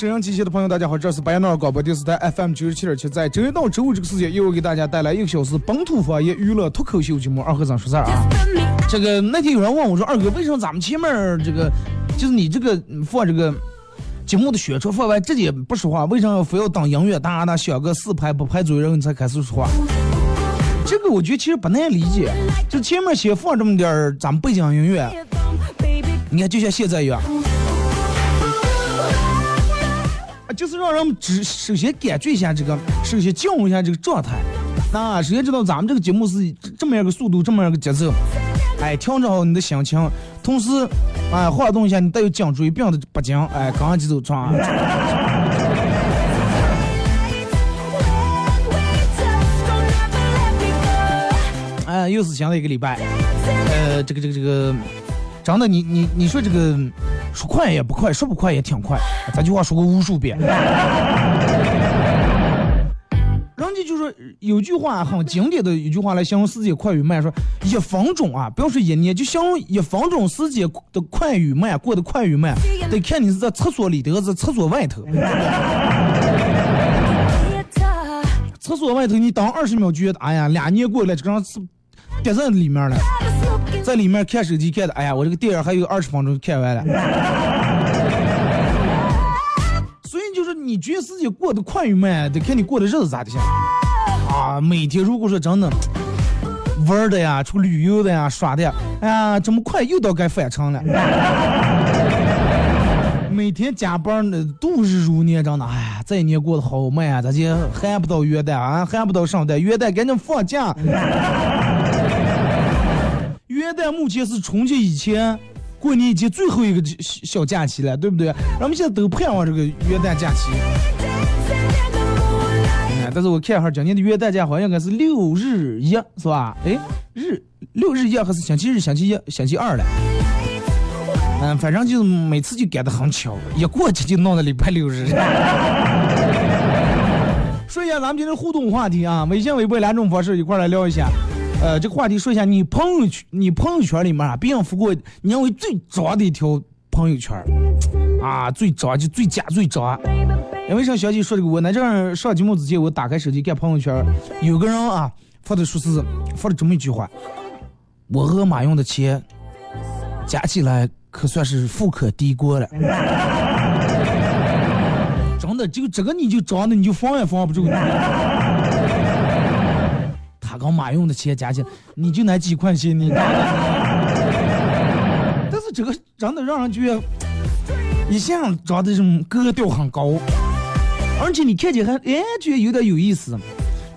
收音机前的朋友，大家好，这是白彦淖尔广播电视台 FM 九十七点七，在周一到周五这个时间，又给大家带来一个小时本土方言娱乐脱口秀节目《二和尚说事儿》啊。这个那天有人问我说：“二哥，为什么咱们前面这个就是你这个放这个节目的宣传放完直接不说话，为什么非要等音乐哒哒响个四拍不拍左右，然后你才开始说话？”这个我觉得其实不难理解，就前面先放这么点儿咱们背景音乐，你看就像现在一样。就是让人们只首先感觉一下这个，首先进入一下这个状态。那首先知道咱们这个节目是这么样个速度，这么样个节奏。哎，调整好你的心情，同时，哎，晃动一下你带有颈椎病的脖颈，哎，刚就走床。哎，又是新的一个礼拜。呃，这个这个这个，真的，你你你说这个。说快也不快，说不快也挺快。咱句话说过无数遍。人家就说有句话很经典的一句话来形容时间快与慢，说一分钟啊，不要说一年，就形容一分钟时间的快与慢，过得快与慢，得看你是在厕所里头还是厕所外头。厕所外头你等二十秒觉得，哎呀，两年过来，这个是憋在里面了。在里面看手机看的，哎呀，我这个电影还有二十分钟就看完了。所以就是你觉得自己过得快与慢，得看你过的日子咋的样。啊，每天如果说真的玩的呀，出旅游的呀，耍的呀，哎呀，这么快又到该返程了。每天加班的度日如年，真的，哎呀，这一年过得好慢啊！咱就还不到元旦啊，还不到圣诞，元旦赶紧放假。元旦目前是春节以前，过年以前最后一个小假期了，对不对？咱们现在都盼望这个元旦假期。哎，但是我看一下今年的元旦假好像应该是六日一，是吧？哎，日六日一还是星期日、星期一、星期二了？嗯，反正就是每次就赶得很巧，一过去就弄到礼拜六日。说一下咱们今天互动话题啊，微信、微博两种方式一块来聊一下。呃，这个话题说一下，你朋友圈、你朋友圈里面啊，别人发过你认为最渣的一条朋友圈啊，最渣就最假最渣。因为啥小姐说这个，我那阵上节目之前，我打开手机看朋友圈，有个人啊发的说是发了这么一句话：我和马云的钱加起来可算是富可敌国了。真的，就这个你就装的，你就防也防不住。他跟马云的钱加起来，你就那几块钱，你。但是这个真的让人觉得，一向长得这种格调很高，而且你看起来还哎觉得有点有意思。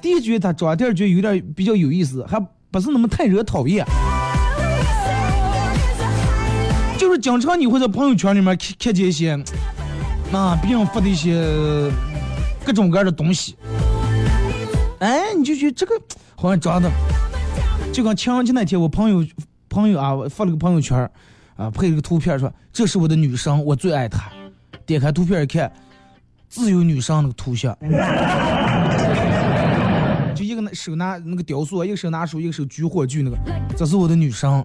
第一觉得他长得觉得有点比较有意思，还不是那么太惹讨厌。就是经常你会在朋友圈里面看看见一些。啊，别人发的一些各种各样的东西，哎，你就觉得这个好像长得就跟情人节那天，我朋友朋友啊发了个朋友圈，啊配了个图片，说这是我的女生，我最爱她。点开图片一看，自由女神那个图像，就一个手拿那个雕塑，一个手拿手，一个手举火炬那个，这是我的女生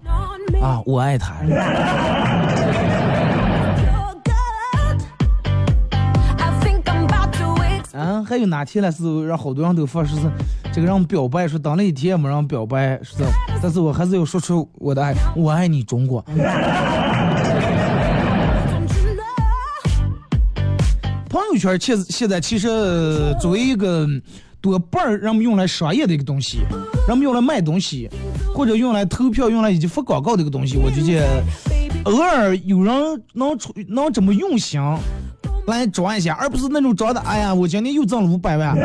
啊，我爱她。啊，还有哪天了是让好多人都发说是这个让表白，说等了一天也没让表白，是但是我还是要说出我的爱，我爱你中国。朋友圈其实现在其实作为一个多半儿人们用来商业的一个东西，人们用来卖东西，或者用来投票、用来以及发广告的一个东西，我觉得偶尔有人能出能这么用心。来装一下，而不是那种装的。哎呀，我今天又挣了五百万。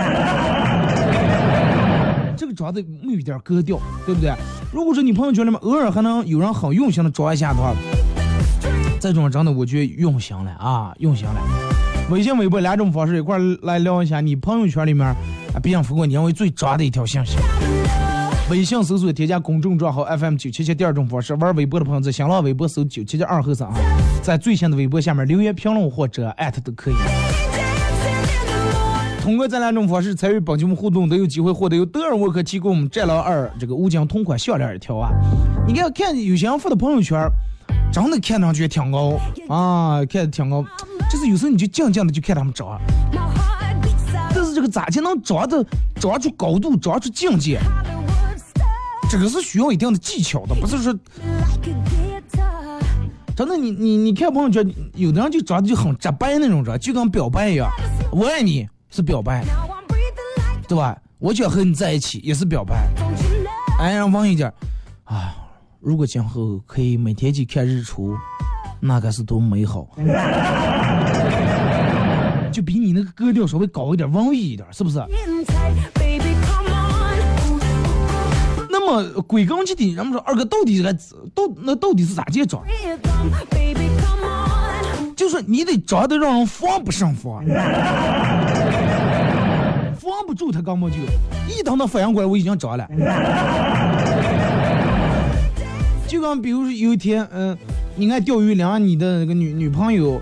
这个装的没有点格调，对不对？如果说你朋友圈里面偶尔还能有人很用心的装一下的话，这种真的我觉得用心了啊，用心了。微信、微博两种方式一块来聊一下，你朋友圈里面啊，别人发过你认为最渣的一条信息。微信搜索添加公众账号 FM 九七七，第二种方式玩微博的朋友在新浪微博搜九七七二后三，在最新的微博下面留言评论或者艾特都可以。通过这两种方式参与本节目互动，都有机会获得由德尔沃克提供战狼二这个无奖同款项链一条啊！你看看有些人发的朋友圈，真的看上去挺高啊，看着挺高，就是有时候你就静静的就看他们长，但是这个咋才能长的长出高度，长出境界？这个是需要一定的技巧的，不是说真的。你你你看朋友圈，有的人就长得就很直白那种人，就跟表白一样。我爱你是表白，对吧？我想和你在一起也是表白。哎，让问一点啊，如果今后可以每天去看日出，那该是多美好。就比你那个格调稍微高一点，文艺一点，是不是？那么归根结底，人们说二哥到底是到那到底是咋介长？就是你得长得让人防不胜防，防不住他根本就一等他反应过来，我已经长了。就刚比如说有一天，嗯，你爱钓鱼，领你的那个女女朋友。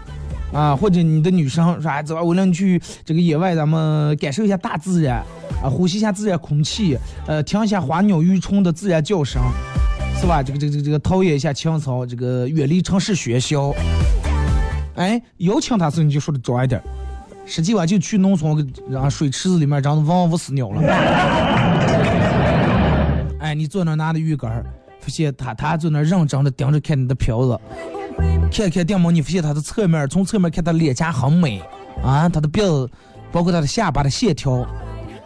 啊，或者你的女生说，哎走吧，我领你去这个野外，咱们感受一下大自然，啊，呼吸一下自然空气，呃，听一下花鸟鱼虫的自然叫声，是吧？这个这个这个这个陶冶一下情操，这个远离城市喧嚣。哎，邀请他时候你就说的早一点，实际吧就去农村然后水池子里面，长得汪汪死鸟了。哎，你坐那拿着鱼竿，发现他他坐那认真的盯着看你的瓢子。看看电门，你发现它的侧面，从侧面看它脸颊很美啊，它的鼻子，包括它的下巴的线条。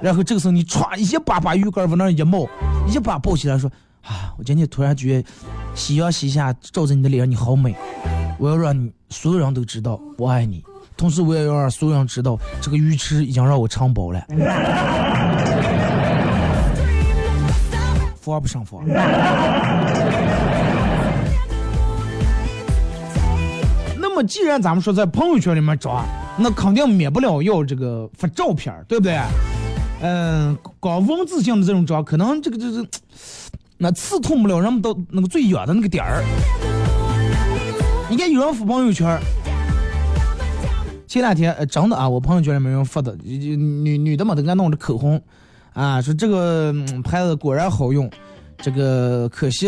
然后这个时候你歘一把把鱼竿往那一冒，一把抱起来说啊，我今天突然觉得夕阳西下照在你的脸，你好美。我要让你所有人都知道我爱你，同时我也要让所有人知道这个鱼池已经让我承包了。防不胜防。么既然咱们说在朋友圈里面抓，那肯定免不了要这个发照片对不对？嗯，搞文字性的这种抓，可能这个就是，那刺痛不了人们到那个最远的那个点儿。你看有人发朋友圈，前两天真的啊，我朋友圈里面有人发的，女女的嘛都爱弄着口红，啊，说这个牌子果然好用，这个可惜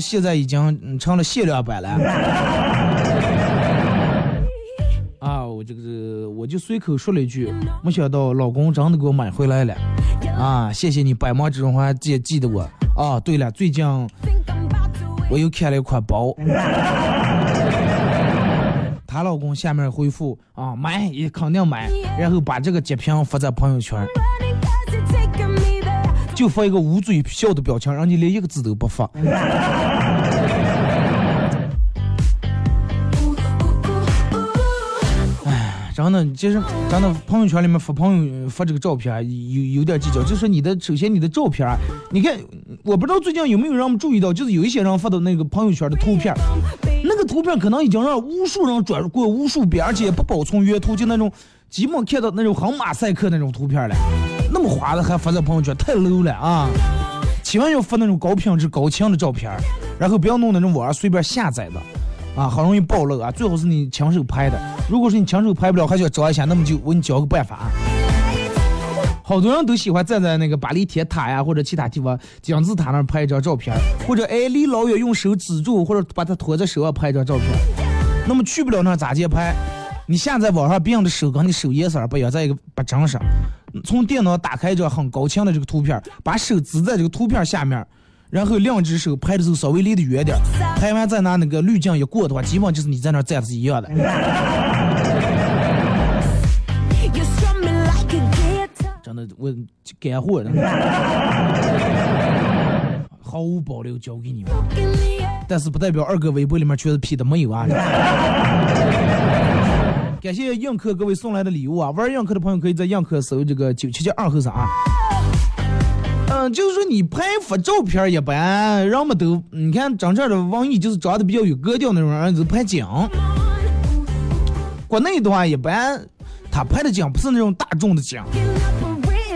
现在已经成了限量版了。我这个我就随口说了一句，没想到老公真的给我买回来了，啊，谢谢你百忙之中还记记得我。啊，对了，最近我又看了一款包。她老公下面回复啊买也肯定买，然后把这个截屏发在朋友圈，就发一个捂嘴笑的表情，让你连一个字都不发。真的，其实真的朋友圈里面发朋友发这个照片有有点计较，就是你的首先你的照片，你看我不知道最近有没有让我们注意到，就是有一些人发的那个朋友圈的图片。那个图片可能已经让无数人转过无数遍，而且也不保存原图，就那种基本看到那种很马赛克那种图片了，那么滑的还发在朋友圈，太 low 了啊！千万要发那种高品质、高清的照片，然后不要弄那种网上随便下载的，啊，很容易暴露啊！最好是你亲手拍的，如果是你亲手拍不了，还想找一下，那么就我给你教个办法。好多人都喜欢站在那个巴黎铁塔呀，或者其他地方金字塔那儿拍一张照片，或者哎离老远用手指住，或者把它托在手上拍一张照片。那么去不了那咋接拍？你下在网上别人的手跟你手颜色不一样，在一个不正上。从电脑打开一张很高清的这个图片，把手指在这个图片下面，然后两只手拍的时候稍微离得远点，拍完再拿那个滤镜一过的话，基本就是你在那站着是一样的。真的，我干货的，毫无保留交给你们。但是不代表二哥微博里面全是 P 的，没有啊。感谢映客各位送来的礼物啊！玩映客的朋友可以在映客搜这个九七七二后三啊。就是说你拍发照片一般，人们都你看长这的王毅就是长得比较有格调那种人，就拍景。国内的话一般，他拍的景不是那种大众的景。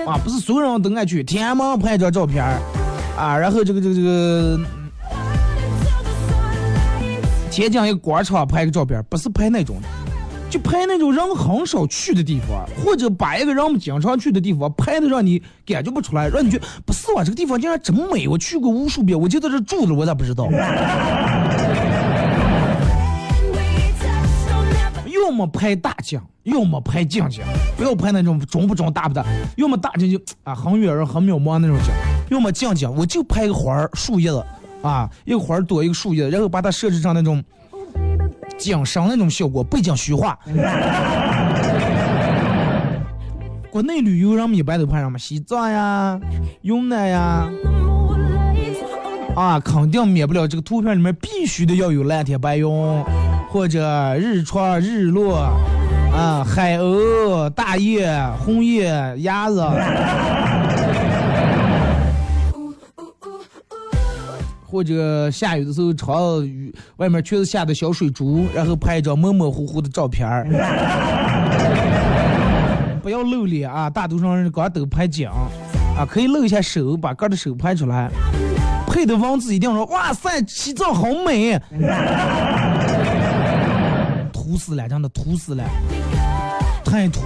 啊，不是所有人都爱去天安门拍一张照片啊，然后这个这个这个天津一个广场拍个照片不是拍那种的，就拍那种人很少去的地方，或者把一个人们经常去的地方拍的让你感觉不出来，让你觉得不是哇，这个地方竟然这么美，我去过无数遍，我就在这住了，我咋不知道？要么拍大景，要么拍近景，不要拍那种中不中大不大。要么大景就啊很远人很渺茫那种景，要么近景我就拍个花儿树叶子啊，一个花儿多一个树叶，然后把它设置成那种景深那种效果，背景虚化。国内旅游人们一般都拍什么？西藏呀、云南呀，啊，肯定免不了这个图片里面必须得要有蓝天白云。或者日出、日落，啊，海鸥、大雁、红叶、鸭子，或者下雨的时候，朝雨外面全是下的小水珠，然后拍一张模模糊糊的照片儿，不要露脸啊！大多数人光都拍景，啊，可以露一下手，把哥的手拍出来，配的文字一定要说：哇塞，西藏好美。土死了，真的土死了，太土！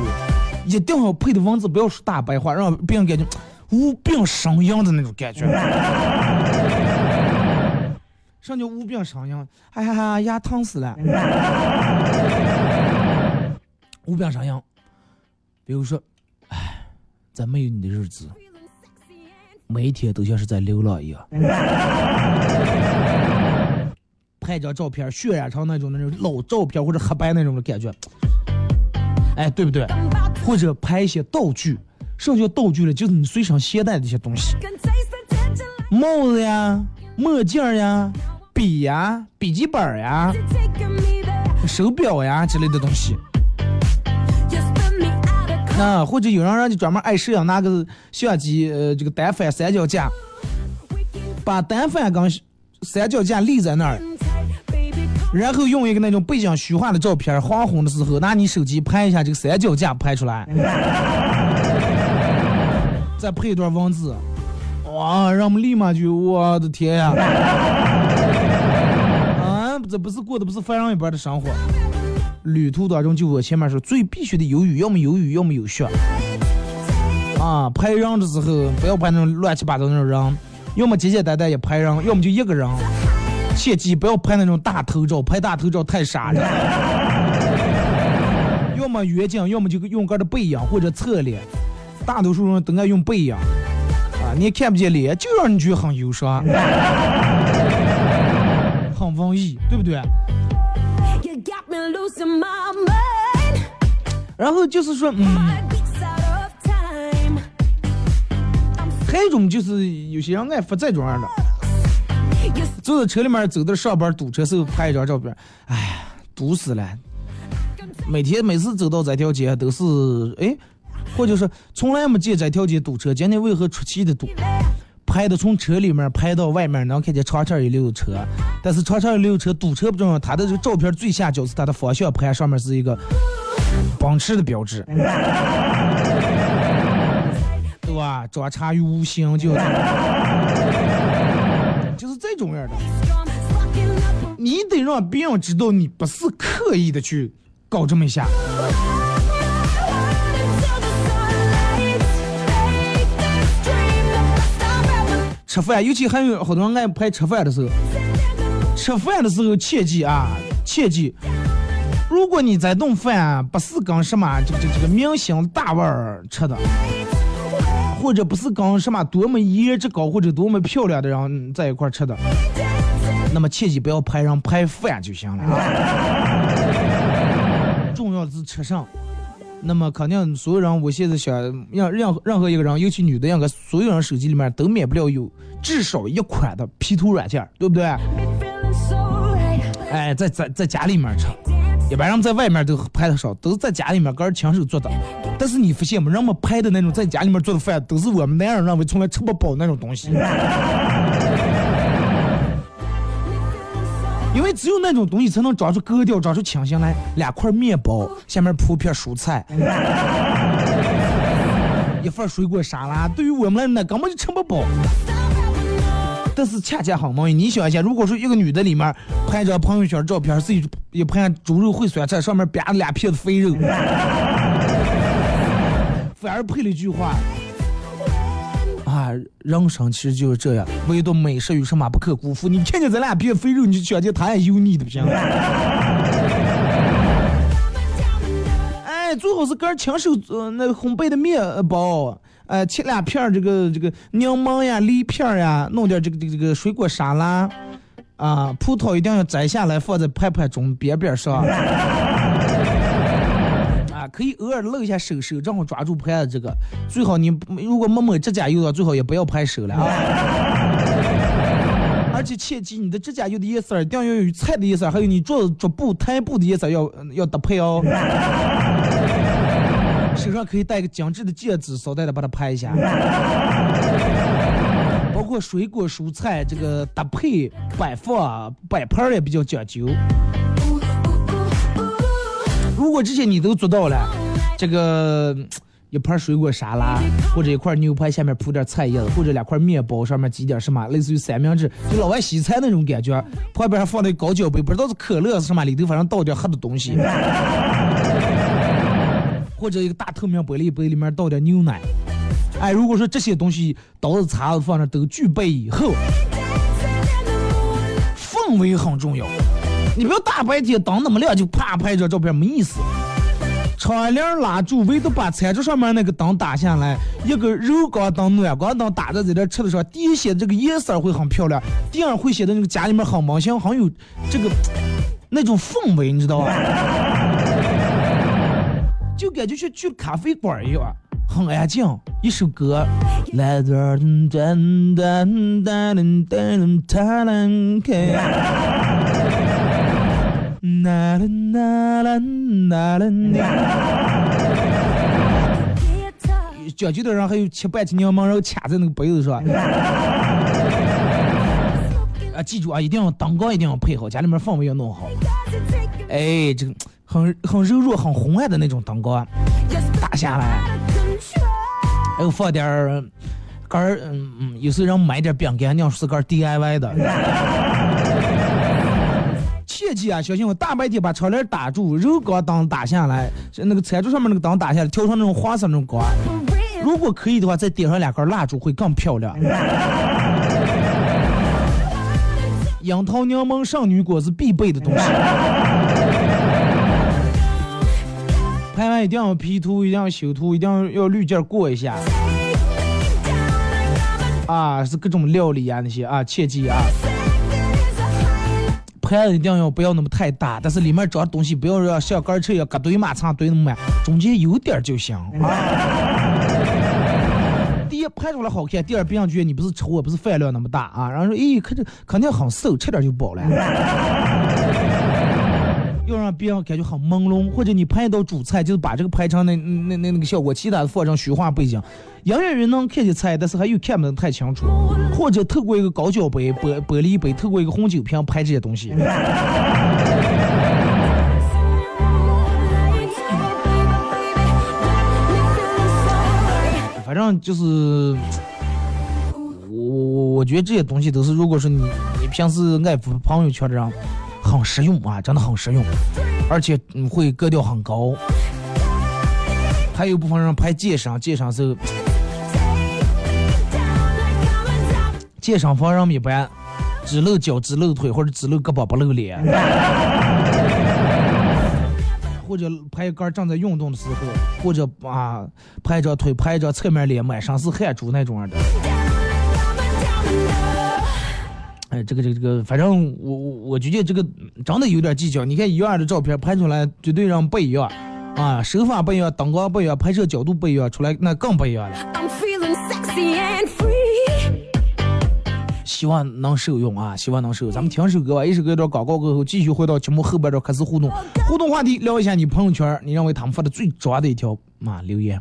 一定要配的文字不要说大白话，让别人感觉无病呻吟的那种感觉。什么叫无病呻吟？哎呀牙，疼死了！无病呻吟，比如说，哎，在没有你的日子，每一天都像是在流浪一样。拍张照片渲染成那种那种老照片或者黑白那种的感觉，哎，对不对？或者拍一些道具，什么叫道具了？就是你随身携带的一些东西，帽子呀、墨镜呀、笔呀、笔记本呀、手表呀之类的东西。那或者有人让你专门爱摄影，拿个相机，呃，这个单反三脚架，把单反跟三脚架立在那儿。然后用一个那种背景虚化的照片，黄昏的时候拿你手机拍一下这个三脚架拍出来，再配一段文字，哇，让我们立马就，我的天呀！不是过的不是凡人一般的生活。旅途当中，就我前面说，最必须的有雨，要么有雨，要么有雪。啊，拍人的时候不要拍那种乱七八糟那种人，要么简简单单也拍人，要么就一个人。切记不要拍那种大头照，拍大头照太傻了。要么远景，要么就用个的背影或者侧脸。大多数人都爱用背影，啊，你看不见脸，就让你觉得很忧伤，很文艺，对不对？然后就是说，嗯，还有一种就是有些人爱发这种样的。坐在车里面走到上班堵车时候拍一张照片，哎呀，堵死了！每天每次走到这条街都是哎，或者是从来没见这条街堵车，今天为何出奇的堵？拍的从车里面拍到外面能看见长长一溜车，但是长长一溜车堵车不重要，它的这个照片最下角是它的方向盘上面是一个奔驰的标志，对吧？装叉于无形就。就是这种样的，你得让别人知道你不是刻意的去搞这么一下。吃饭，尤其还有好多人爱拍吃饭的时候。吃饭的时候切记啊，切记，如果你这顿饭不是跟什么这个这个这个明星大腕儿吃的。或者不是跟什么多么颜值高或者多么漂亮的人在一块吃的，那么切记不要拍人拍饭就行了。重要的是吃上，那么肯定所有人，我现在想让任任何一个人，尤其女的，应该所有人手机里面都免不了有至少一款的 P 图软件，对不对？哎，在在在家里面吃。一般人在外面都拍的少，都是在家里面个人亲手做的。但是你发现没？人们拍的那种在家里面做的饭，都是我们男人认为从来吃不饱那种东西。因为只有那种东西才能长出格调，长出清新来。两块面包，下面铺片蔬菜，一份水果沙拉，对于我们来那根本就吃不饱。但是恰恰好嘛，你想一下，如果说一个女的里面拍张朋友圈照片，自己一盘猪肉烩酸菜，上面吧两片子肥肉，反而配了一句话啊，人生其实就是这样，唯独美食与什么不可辜负。你看见这两片肥肉，你就觉得他也油腻的不行？哎，最好是个人亲手呃那烘焙的面包。呃，切两片这个这个柠檬呀、梨片呀，弄点这个这个这个水果沙拉，啊，葡萄一定要摘下来放在盘盘中边边上，可以偶尔露一下手手，正好抓住拍的这个。最好你如果没抹指甲油的，最好也不要拍手了啊。而且切记，你的指甲油的颜色一定要与菜的颜色，还有你做桌布台布的颜色要要搭配哦。手上可以戴个精致的戒指，捎带的把它拍一下。包括水果蔬菜这个搭配摆放摆盘也比较讲究。如果这些你都做到了，这个一盘水果沙拉，或者一块牛排下面铺点菜叶子，或者两块面包上面挤点什么，类似于三明治，就老外西餐那种感觉。旁边还放那高脚杯，不知道是可乐是什么，里头反正倒点喝的东西。或者一个大透明玻璃杯里面倒点牛奶，哎，如果说这些东西刀子叉子放那都具备以后，氛围很重要。你不要大白天灯那么亮就啪拍一张照片没意思。窗帘拉住，唯独把餐桌上面那个灯打下来，一个柔光灯、暖光灯打在在这吃的时候，第一显这个颜色会很漂亮，第二会显得那个家里面很温馨，很有这个那种氛围，你知道吧？就感觉像去咖啡馆一样，很安静。一首歌，来哒哒哒哒哒哒开，啦啦啦啦啦啦。讲究的人还有切半斤柠檬，然后卡在那个杯子上。啊，记住啊，一定要灯光一定要配好，家里面氛围要弄好。哎，这个很很柔弱、很红暗的那种灯光打下来，还有放点儿干儿，嗯嗯，有时候让买点饼干，那是干 DIY 的。记啊，小心我大白天把窗帘打住，柔光灯打下来，那个餐桌上面那个灯打下来，调成那种黄色那种光。如果可以的话，再点上两根蜡烛会更漂亮。樱桃柠檬圣女果是必备的东西。拍完一定要 P 图，一定要修图，一定要要滤镜过一下。啊，是各种料理啊那些啊，切记啊。拍一定要不要那么太大，但是里面装的东西不要像干车一样，搁堆满仓堆那么满，中间有点就行。第一拍出来好看，第二别人觉得你不是丑，不是饭量那么大啊。然后说，咦，看这肯定很瘦，吃点就饱了。要让别人感觉很朦胧，或者你拍一道主菜，就是把这个拍成那那那那个效果，其他的放上虚化背景，隐隐约能看见菜，但是还又看不太清楚。或者透过一个高脚杯、玻玻璃杯，透过一个红酒瓶拍这些东西。反正就是，我我我觉得这些东西都是，如果说你你平时爱发朋友圈的人，很实用啊，真的很实用，而且会格调很高。还有部分人拍健身，健身时候，健身房人一般只露脚、只露腿或者只露胳膊不露脸。或者拍杆正在运动的时候，或者啊拍着腿拍着侧面脸，满身是汗珠那种的。哎，这个这个这个，反正我我我觉得这个真的有点技巧。你看一样的照片拍出来，绝对让不一样啊，手法不一样，灯光不一样，拍摄角度不一样，出来那更不一样了。希望能受用啊！希望能受用。咱们听首歌吧，一首歌到广告过后，继续回到节目后半段开始互动。互动话题，聊一下你朋友圈，你认为他们发的最抓的一条啊留言。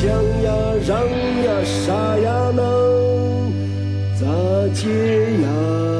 想呀，让呀，啥呀能咋解呀？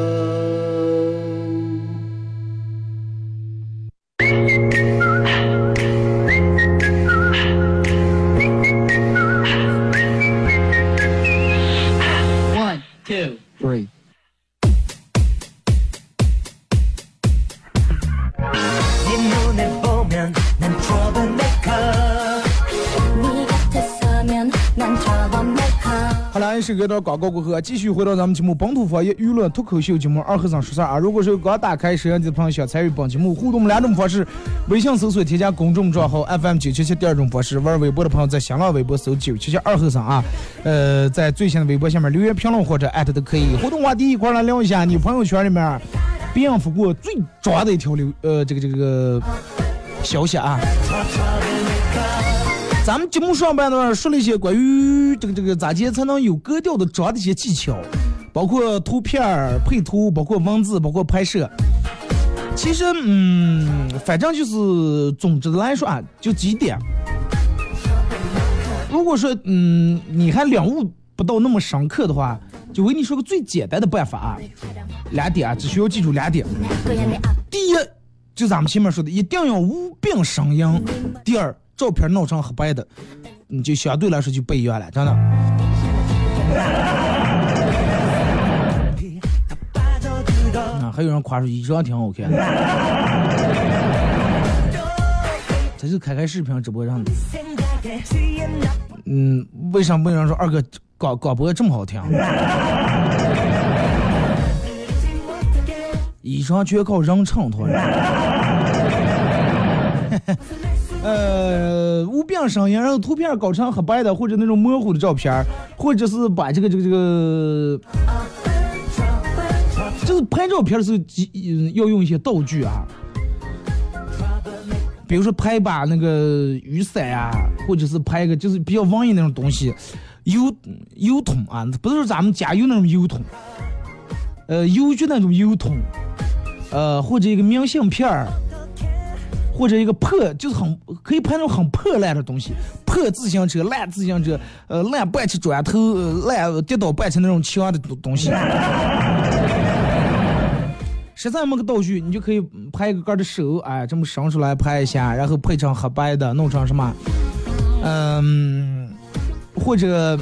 是隔段广告过后，继续回到咱们节目《本土方言娱乐脱口秀》节目二和尚说事儿啊！如果是刚打开摄像机的朋友，想参与本节目互动，两种方式：微信搜索添加公众账号 FM 九七七；第二种方式，玩微博的朋友在新浪微博搜九七七二和尚啊。呃，在最新的微博下面留言评论或者艾特都可以。互动话题一块来聊一下，你朋友圈里面别人发过最抓的一条流呃这个这个消息啊。咱们节目上半段说了一些关于这个这个咋接才能有格调的装的一些技巧，包括图片儿配图，包括文字，包括拍摄。其实，嗯，反正就是总之来说啊，就几点。如果说，嗯，你还领悟不到那么深刻的话，就为你说个最简单的办法啊，两点啊，只需要记住两点。第一，就咱们前面说的，一定要无病呻吟。第二。照片弄成黑白的，你就相对来说就不一样了，真的。啊，还有人夸说衣裳挺好看。这就开开视频直播上的。嗯，为啥没人说二哥广广播这么好听？衣裳全靠人衬托。呃，无病呻吟，然后图片搞成黑白的，或者那种模糊的照片，或者是把这个这个这个，就是拍照片的时候，要用一些道具啊，比如说拍一把那个雨伞啊，或者是拍一个就是比较文艺那种东西，油油桶啊，不是说咱们加油那种油桶，呃，邮局那种油桶，呃，或者一个明信片儿。或者一个破，就是很可以拍那种很破烂的东西，破自行车、烂自行车，呃，烂半起砖头、烂跌倒半起那种墙的东东西。实在没个道具，你就可以拍一个个的手，哎，这么伸出来拍一下，然后配成黑白的，弄成什么？嗯，或者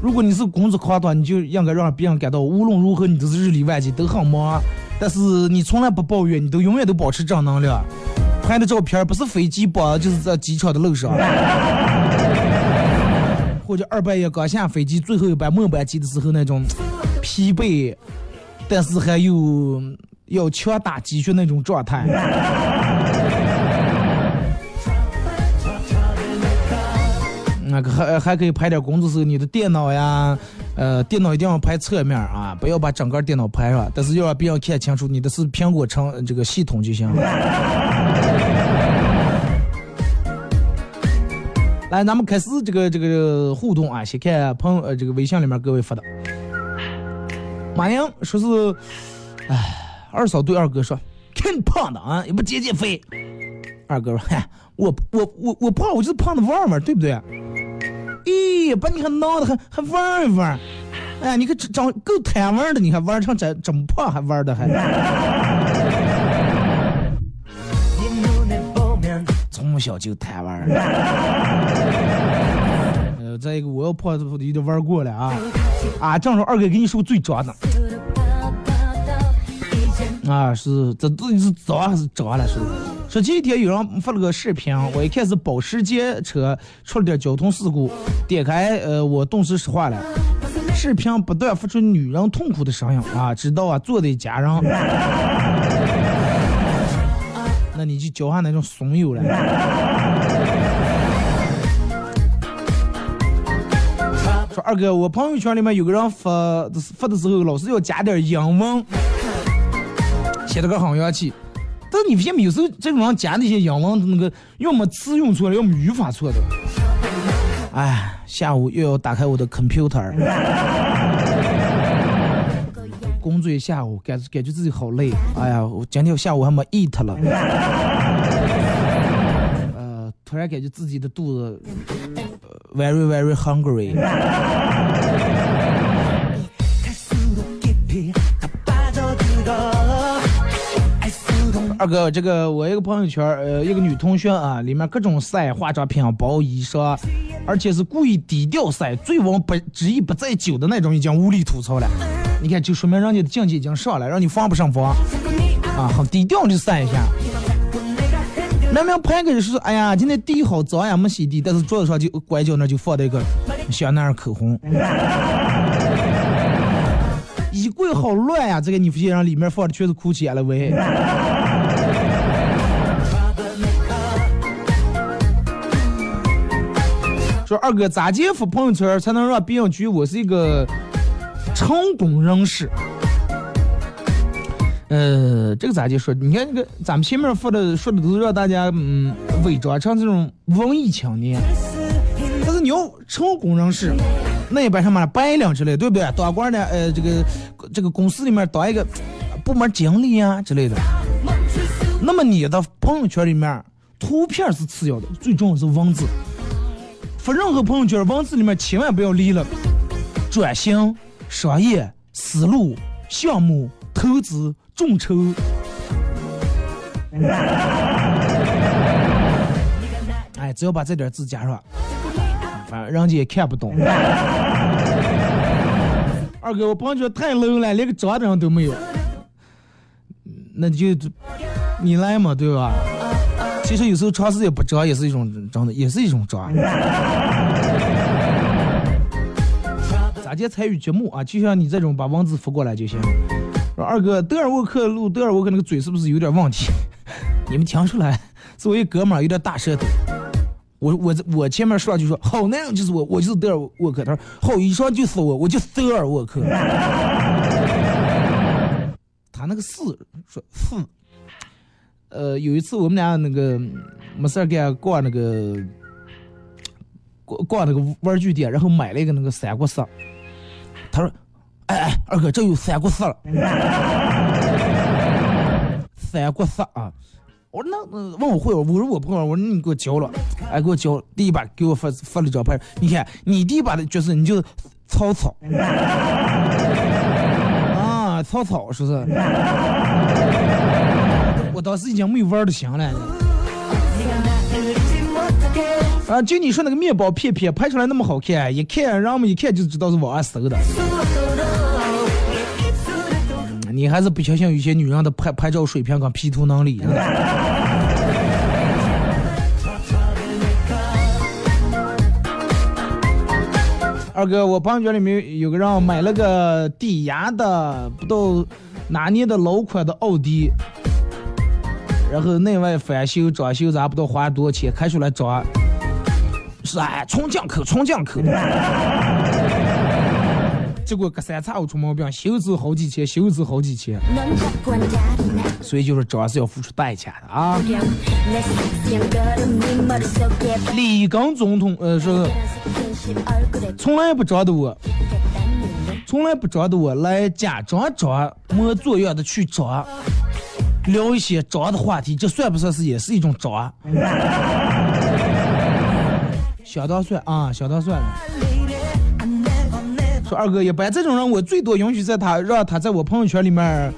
如果你是工作狂的话，你就应该让别人感到无论如何你都是日理万机，都很忙，但是你从来不抱怨，你都永远都保持正能量。拍的照片不是飞机吧，就是在机场的路上，或者二半夜刚下飞机最后一班末班机的时候那种疲惫，但是还有要强打鸡血那种状态。那个还还可以拍点工作时候你的电脑呀，呃，电脑一定要拍侧面啊，不要把整个电脑拍上，但是要让别人看清楚你的是苹果成这个系统就行了。来，咱们开始这个这个互动啊！先看朋友呃这个微信里面各位发的。马英说是，哎，二嫂对二哥说，看你胖的啊，也不减减肥。二哥说，嗨，我我我我胖，我就是胖的玩玩，对不对？咦，把你还闹的还还玩一玩，哎，你可长够贪玩的，你还玩成这这么胖还玩的还。从小就贪玩，呃，再一个我要胖子有点玩过了啊啊！正好二哥给你说最装的啊，是这到底是装还是装了？是说前几天有人发了个视频，我一看是保时捷车出了点交通事故，点开呃，我顿时石化了。视频不断发出女人痛苦的声音啊，知道啊，做的家人。那你就交下那种怂友了。说二哥，我朋友圈里面有个人发发的时候，老是要加点英文，写的个很洋气。但你发现没有时候这种人加那些英文，那个要么词用错了，要么语法错的。哎，下午又要打开我的 computer，工作一下午，感感觉自己好累。哎呀，我今天下午还没 eat 了。呃，突然感觉自己的肚子 very very hungry。二哥，这个我一个朋友圈，呃，一个女同学啊，里面各种晒化妆品、包、衣裳，而且是故意低调晒，醉翁不之意不在酒的那种，已经无力吐槽了。你看，就说明人家的境界已经上来，让你防不胜防啊！很低调的晒一下。明明拍个是，哎呀，今天地好脏呀，没洗地，但是桌子上就拐角那就放了一个香奈儿口红。衣柜好乱呀，这个你发现人里面放的全是 GUCCI LV。说二哥咋接发朋友圈才能让别人觉得我是一个成功人士？呃，这个咋接说？你看那个咱们前面发的说的都是让大家嗯伪装成这种文艺青年，但是你要成功人士，那一般什么白领之类，对不对？当官的呃这个这个公司里面当一个部门经理啊之类的，那么你的朋友圈里面图片是次要的，最重要是文字。发任何朋友圈，文字里面千万不要离了转型、商业、思路、项目、投资、众筹。哎，只要把这点字加上，反正人家也看不懂。二哥，我朋友圈太 low 了，连个长的人都没有。那就你来嘛，对吧？其实有时候长时间不装也是一种真的，也是一种装。咋接参与节目啊？就像你这种把文字发过来就行。说二哥，德尔沃克录德尔沃克那个嘴是不是有点问题？你们听出来？作为哥们儿有点大舌头。我我我前面说就说好男人就是我，我就是德尔沃克。他说好医生就是我，我就德尔沃克。他那个四说四。呃，有一次我们俩那个没事干逛那个逛逛那个玩具店，然后买了一个那个三国杀。他说：“哎哎，二哥，这有三国杀了。”三国杀啊！我说那问我会，我说我不会，我说你给我教了，哎，给我教。第一把给我发发了照片，你看你第一把的角色你就是曹操啊，曹操是不是？当时已经没有玩的行了。啊，就你说那个面包片片拍出来那么好看，一看人们一看就知道是网上搜的。你还是不相信有些女人的拍拍照水平跟 P 图能力。二哥，我朋友圈里面有个人买了个抵押的不到哪年的老款的奥迪。然后内外翻修装修咱不知道花多少钱，开出来装，是哎，纯进口，纯进口。结果隔三差五出毛病，修子好几千，修子好几千。所以就是装是要付出代价的啊。里根总统呃说，从来不装的我，从来不装的我来假装装，模作样的去装。聊一些装的话题，这算不算是也是一种装？相当算啊，相当算了。说二哥，一般这种人，我最多允许在他让他在我朋友圈里面，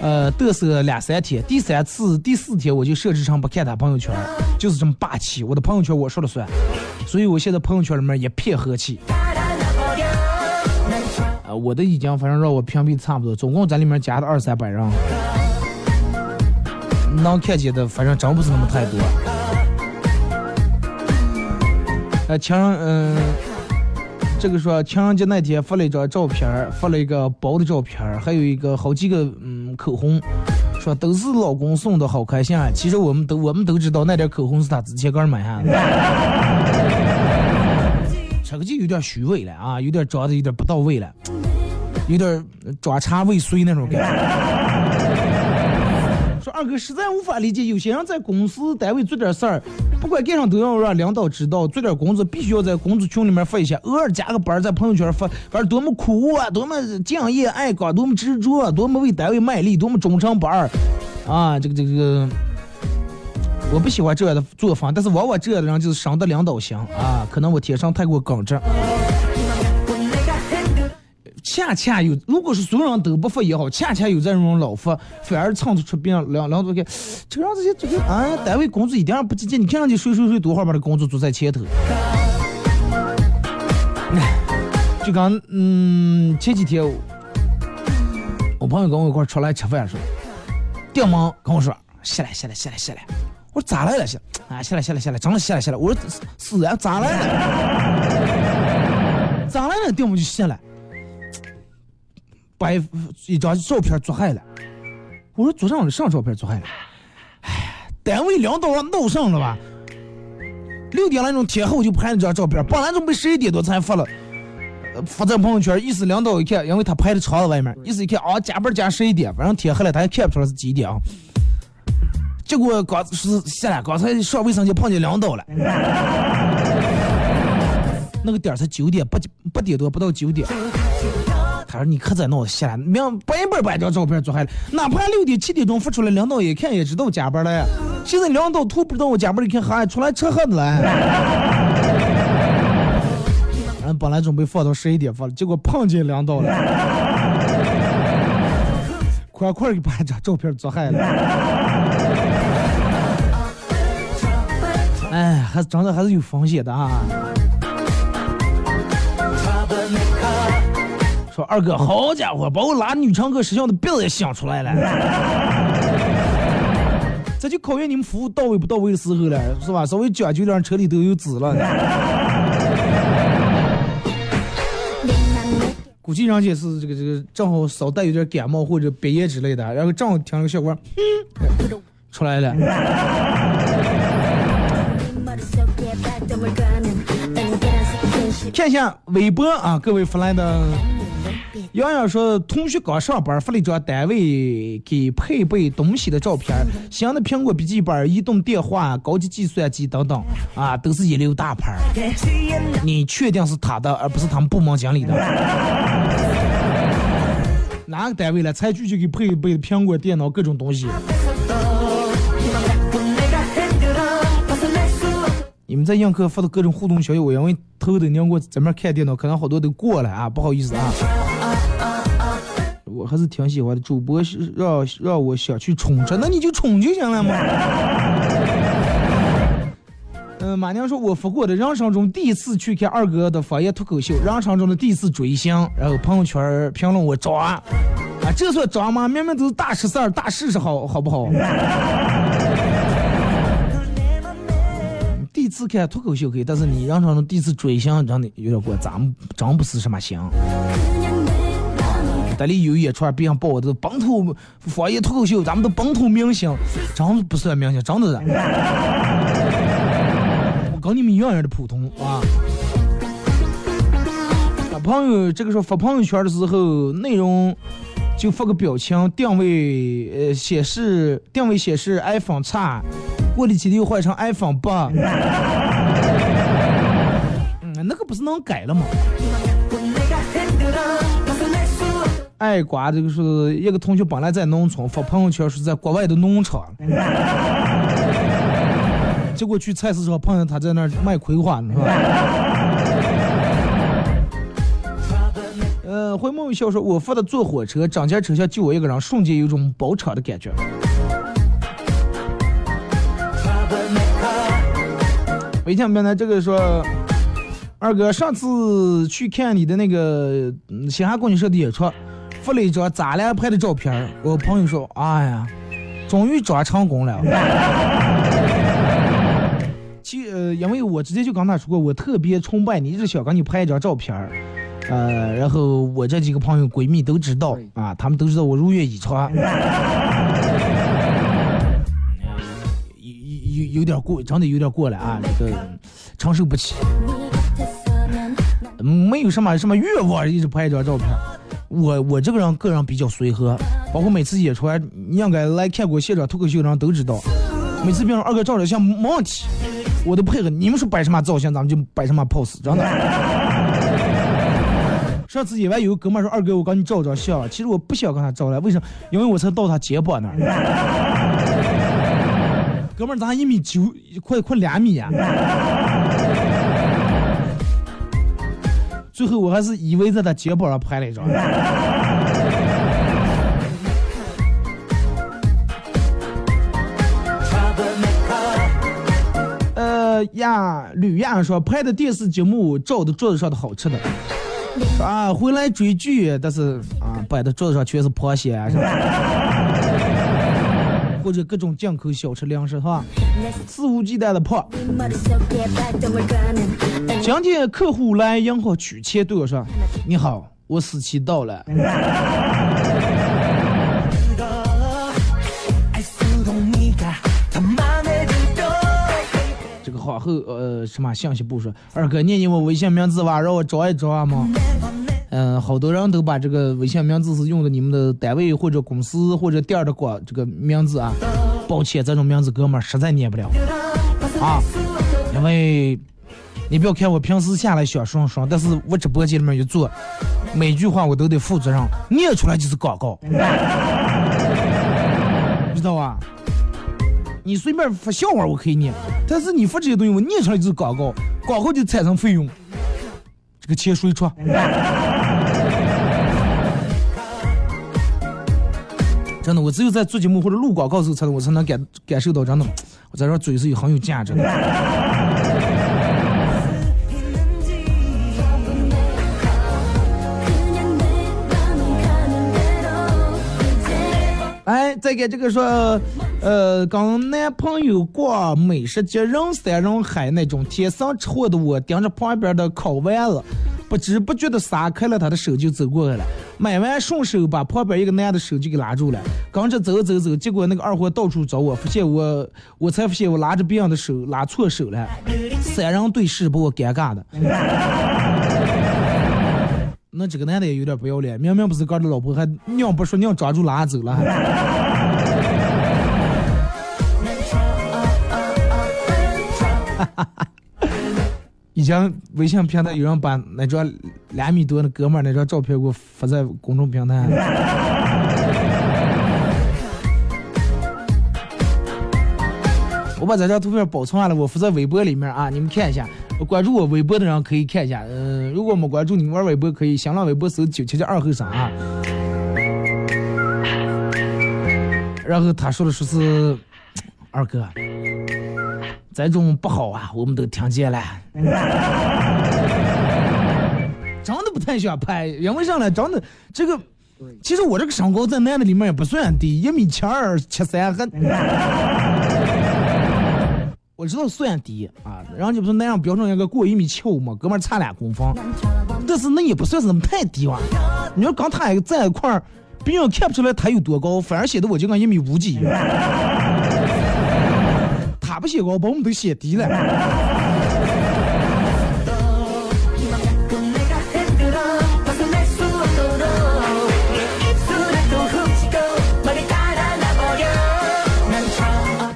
呃，嘚瑟两三天，第三次、第四天我就设置成不看他朋友圈，就是这么霸气。我的朋友圈我说了算，所以我现在朋友圈里面一片和气。啊，我的已经反正让我屏蔽差不多，总共在里面加了二三百人。能看见的，反正真不是那么太多。呃，情人，嗯，这个说情人节那天发了一张照片，发了一个包的照片，还有一个好几个嗯口红，说都是老公送的，好开心啊！其实我们都我们都知道那点口红是他之前刚买下的。这个就有点虚伪了啊，有点装的有点不到位了，有点装叉未遂那种感觉。二哥实在无法理解，有些人在公司单位做点事儿，不管干啥都要让领导知道，做点工作必须要在工作群里面发一下，偶尔加个班在朋友圈发，反正多么苦啊，多么敬业爱岗，多么执着，多么为单位卖力，多么忠诚不二，啊，这个这个，我不喜欢这样的作风，但是往往这样的人就是伤得领导心啊，可能我天生太过耿直。恰恰有，如果是所有人都不发也好，恰恰有这种老发，反而唱出别人两两多看，这个让这些这个啊，单位工资一点也不积极，你看上去睡睡睡多好，把这工作做在前头。就刚嗯，前几天我朋友跟我一块出来吃饭说，电门跟我说下来下来下来下来，我说咋来了下啊下来下来下来，真的下来下来，我说是啊咋来了？咋来了？电门就下来。把一张照片做害了，我说做上了上照片做害了，哎，单位领导闹上了吧？六点来钟天后就拍了张照片，本来准备十一点多才发了，发在朋友圈，意思领导一看，因为他拍的厂子外面，意思一看啊加班加十一点，反正天黑了他也看不出来是几点啊。结果刚是下来，刚才上卫生间碰见领导了，那个点才九点八八点多不到九点。他说：“你可在闹下来，明白白把张照片做害了。哪怕六点七点钟发出来，领导一看也知道加班了呀。现在领导图不知道我加班，一看还出来吃喝的了。俺本来准备放到十一点发了，结果碰见领导了，快快给把这照片做害了。哎，还是真的还是有风险的啊。”说二哥，好家伙，把我拉女乘客摄像的鼻子也想出来了，这就考验你们服务到位不到位的时候了，是吧？稍微讲究点，车里都有纸了。估计人家是这个这个正好稍带有点感冒或者鼻炎之类的，然后正好听了个笑话，出来了。看一下微博啊，各位发来的。洋洋说，同学刚上班发了一张单位给配备东西的照片，新的苹果笔记本、移动电话、高级计算机等等，啊，都是一流大牌。你确定是他的，而不是他们部门经理的？哪个单位了？才具就给配备苹果电脑各种东西？你们在映客发的各种互动消息，我因为头等让我在那看电脑，可能好多都过了啊，不好意思啊。我还是挺喜欢的，主播是让让我想去冲着，那你就冲就行了嘛。嗯，马娘说，我发过的人生中第一次去看二哥的方言脱口秀，人生中的第一次追星，然后朋友圈评论我装啊，这算装吗？明明都是大事事儿，大事是好好不好？第一次看脱口秀可以，但是你人生中第一次追星真的有点过，咱们真不是什么星。这里有一串，别人报的本土方言脱口秀，咱们的本土明星，真不算明星，真的是。我跟你们一样样的普通啊。朋友，这个时候发朋友圈的时候，内容就发个表情，定位呃显示定位显示 iPhone 叉，过了几天又换成 iPhone 八。嗯，那个不是能改了吗？爱瓜这个是一个同学本来在农村发朋友圈是在国外的农场，结果去菜市场碰见他在那儿卖葵花呢，是吧？呃，回眸一笑说：“我发的坐火车，整节车厢就我一个人，瞬间有种包场的感觉。”微信边呢，这个说，二哥上次去看你的那个西汉公交社的演出。发了一张咱俩拍的照片，我朋友说：“哎呀，终于抓成功了。”其呃，因为我直接就跟他说过，我特别崇拜你，一直想跟你拍一张照片呃，然后我这几个朋友闺蜜都知道啊，他们都知道我如愿以偿，有有有点过，真的有点过了啊，这个承受不起。没有什么什么愿望，一直拍一张照片。我我这个人个人比较随和，包括每次演出，你应该来看过现场脱口秀的人都知道，每次别人二哥照着相没问题，我都配合。你们说摆什么造型，咱们就摆什么 pose，真的。上次演完有个哥们说二哥，我帮你照张相，其实我不想跟他照了，为什么？因为我才到他肩膀那儿。哥们儿，咱一米九，快快两米啊！最后我还是以为在他肩膀上拍了一张。呃呀，吕亚说拍的电视节目照的桌子上的好吃的，啊，回来追剧，但是啊摆的桌子上全是螃蟹啊，或者各种进口小吃零食，是吧？肆无忌惮的胖。今天客户来银行取钱，对我说：“你好，我死期到了。”这个皇后呃什么信息部说：“二哥念念我微信名字吧，让我找一找吗？”嗯，好多人都把这个微信名字是用的你们的单位或者公司或者店的广这个名字啊。抱歉，这种名字哥们儿实在念不了啊，因为。你不要看我平时下来小爽爽，但是我直播间里面一坐，每句话我都得负责任，念出来就是广告，知道吧？你随便发笑话我可以念，但是你发这些东西我念出来就是广告，广告就产生费用，这个钱谁出？真的，我只有在做节目或者录广告时候，才能我才能感感受到真的，我在这嘴是有很有价值的。哎，再给这个说，呃，跟男朋友逛美食街，人山人海那种，天生吃货的我盯着旁边的烤完了，不知不觉的撒开了他的手就走过来了，买完顺手把旁边一个男的手就给拉住了，跟着走走走，结果那个二货到处找我，发现我，我才发现我拉着别人的手拉错手了，三人对视把我尴尬的。那这个男的也有点不要脸，明明不是哥的老婆，还尿不说尿抓住拉走了。哈哈哈以前微信平台有人把那张两米多的哥们那张照片给我发在公众平台。我把这张图片保存下来，我发在微博里面啊，你们看一下。关注我微博的人可以看一下。嗯，如果没关注你玩微博，可以新浪微博搜九七七二后生啊。然后他说的说是二哥，这种不好啊，我们都听见了。真的不太想拍，因为啥呢？真的这个，其实我这个身高在男的里面也不算低，一米七二七三还。我知道算低啊，人家不是那样标准应该过一米七五嘛，哥们差两公分，但是那也不算是那么太低哇。你说刚他在一块儿，别人看不出来他有多高，反而显得我就跟一米五几一样。他不写高，把我们都写低了。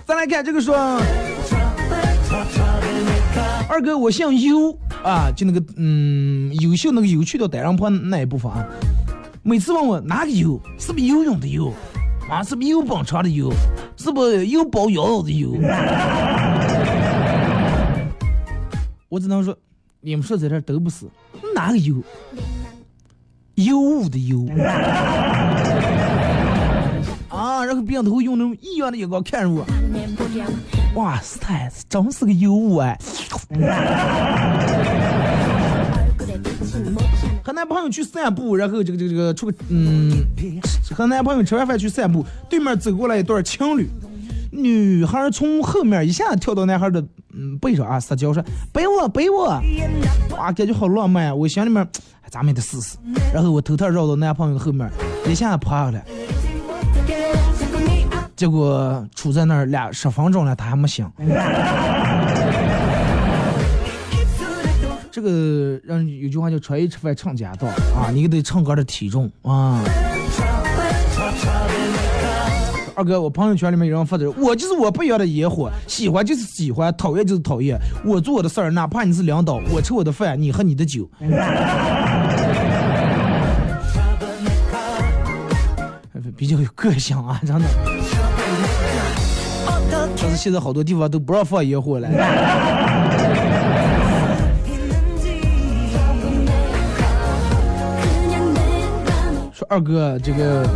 再来看这个说。二哥，我姓优啊，就那个嗯，优秀那个有趣的单人旁那一部分啊。每次问我哪个优，是不是游泳的游啊？是不是有蹦长的游？是不是有包腰腰的游？我只能说，你们说在这都不是，哪个有？尤物的尤。啊，然后别人都会用那种异样的眼光看着我。哇塞，真是个尤物哎！和男朋友去散步，然后这个这个这个出个嗯，和男朋友吃完饭去散步，对面走过来一对情侣，女孩从后面一下跳到男孩的嗯背上啊，撒娇说背我背我，哇，感觉好浪漫啊！我心里面，咱们也得试试。然后我偷偷绕到男朋友的后面，一下趴下来，结果杵在那儿俩十分钟了，他还没醒。这个让有句话叫“穿衣吃饭唱家道”啊，你得唱歌的体重啊。二哥，我朋友圈里面有人发的，我就是我不一样的野火，喜欢就是喜欢，讨厌就是讨厌。我做我的事儿，哪怕你是领导，我吃我的饭，你喝你的酒。比较有个性啊，真的。但是现在好多地方都不让放野火了。二哥，这个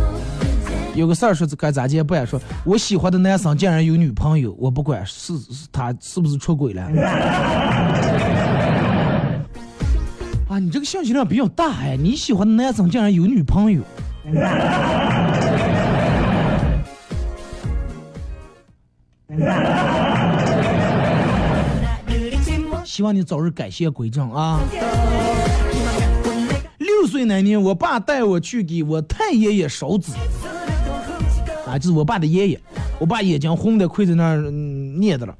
有个事儿，说该咋接办？说我喜欢的男生竟然有女朋友，我不管是是他是不是出轨了。啊，你这个信息量比较大哎！你喜欢的男生竟然有女朋友。希望你早日改邪归正啊！六岁那年，我爸带我去给我太爷爷烧纸，啊，就是我爸的爷爷。我爸眼睛红的，跪在那儿念的了。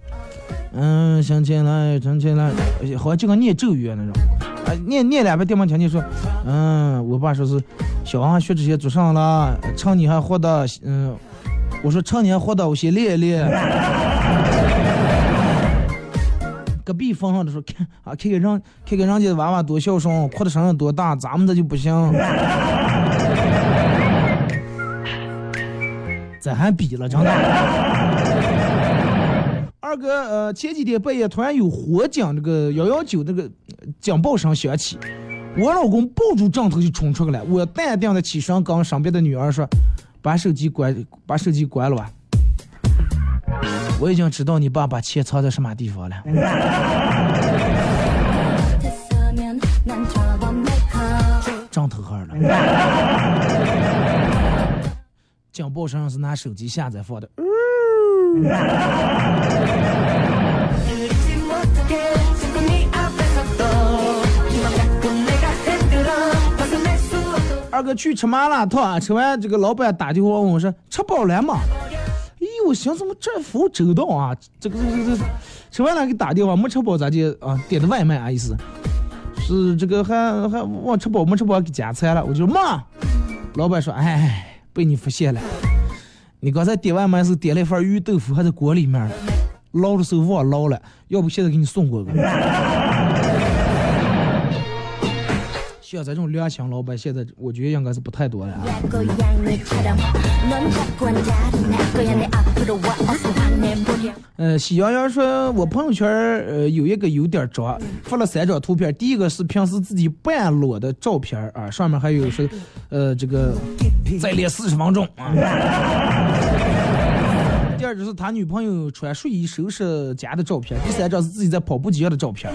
嗯，想起来，想起来，好像就跟念咒语那种。啊，念念两遍，电话听见说，嗯，我爸说是小王学这些做上了，趁你还活的，嗯，我说趁你还活的，我先练一练。隔壁房上的说看啊，看看人，看看人家的娃娃多孝顺，哭的声音多大，咱们这就不行。这还比了，真的。二哥，呃，前几天半夜突然有火警，这个幺幺九那个警报声响起，我老公抱住枕头就冲出来。我淡定的起身，跟身边的女儿说：“把手机关，把手机关了吧。”我已经知道你爸把钱藏在什么地方了。账头号了。警报声是拿手机下载放的。二哥去吃麻辣烫，吃完这个老板打电话问我说：“吃饱了吗？”我想怎么这服务周到啊？这个这个这个吃完了给打电话，没吃饱咋的啊？点的外卖啊意思，是这个还还忘吃饱没吃饱给加餐了。我就说妈，老板说哎被你发现了，你刚才点外卖是点了一份鱼豆腐还在锅里面，捞的时候忘捞了，要不现在给你送过来。像咱这种良心老板，现在我觉得应该是不太多了。呃，喜羊羊说，我朋友圈呃有一个有点装，发了三张图片，第一个是平时自己半裸的照片啊，上面还有是呃这个再练四十分钟啊。第二就是他女朋友穿睡衣收拾家的照片，第三张是自己在跑步机上的照片。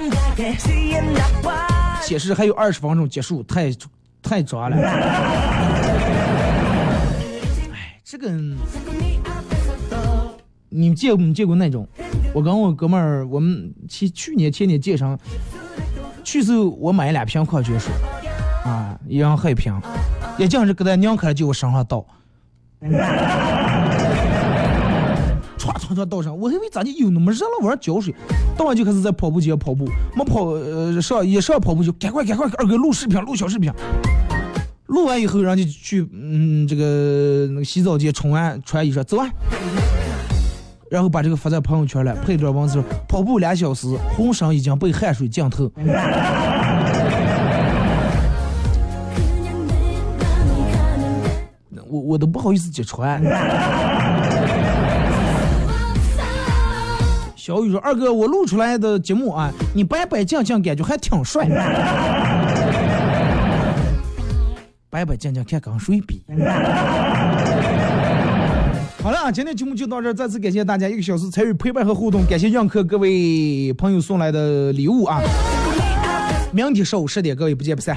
显示还有二十分钟结束，太太抓了。哎，这个你见没见过那种？我跟我哥们儿，我们去去年前年健身，去时候我买俩瓶矿泉水，啊，一样黑瓶，也净是给他娘开就我身上倒。唰唰唰倒上，我还以为咋的有那么热了，我上浇水，倒完就开始在跑步机上跑步，没跑呃上一上跑步就赶快赶快二哥录视频录小视频，录完以后人家去嗯这个那个洗澡间冲完穿衣裳走啊，然后把这个发在朋友圈了，配段文字跑步两小时，浑身已经被汗水浸透，我我都不好意思揭穿。小雨说：“二哥，我录出来的节目啊，你白白净净，感觉还挺帅。白白净净，看跟谁比？好了，今天节目就到这儿，再次感谢大家一个小时参与陪伴和互动，感谢杨客各位朋友送来的礼物啊！明天上午十点，各位不见不散。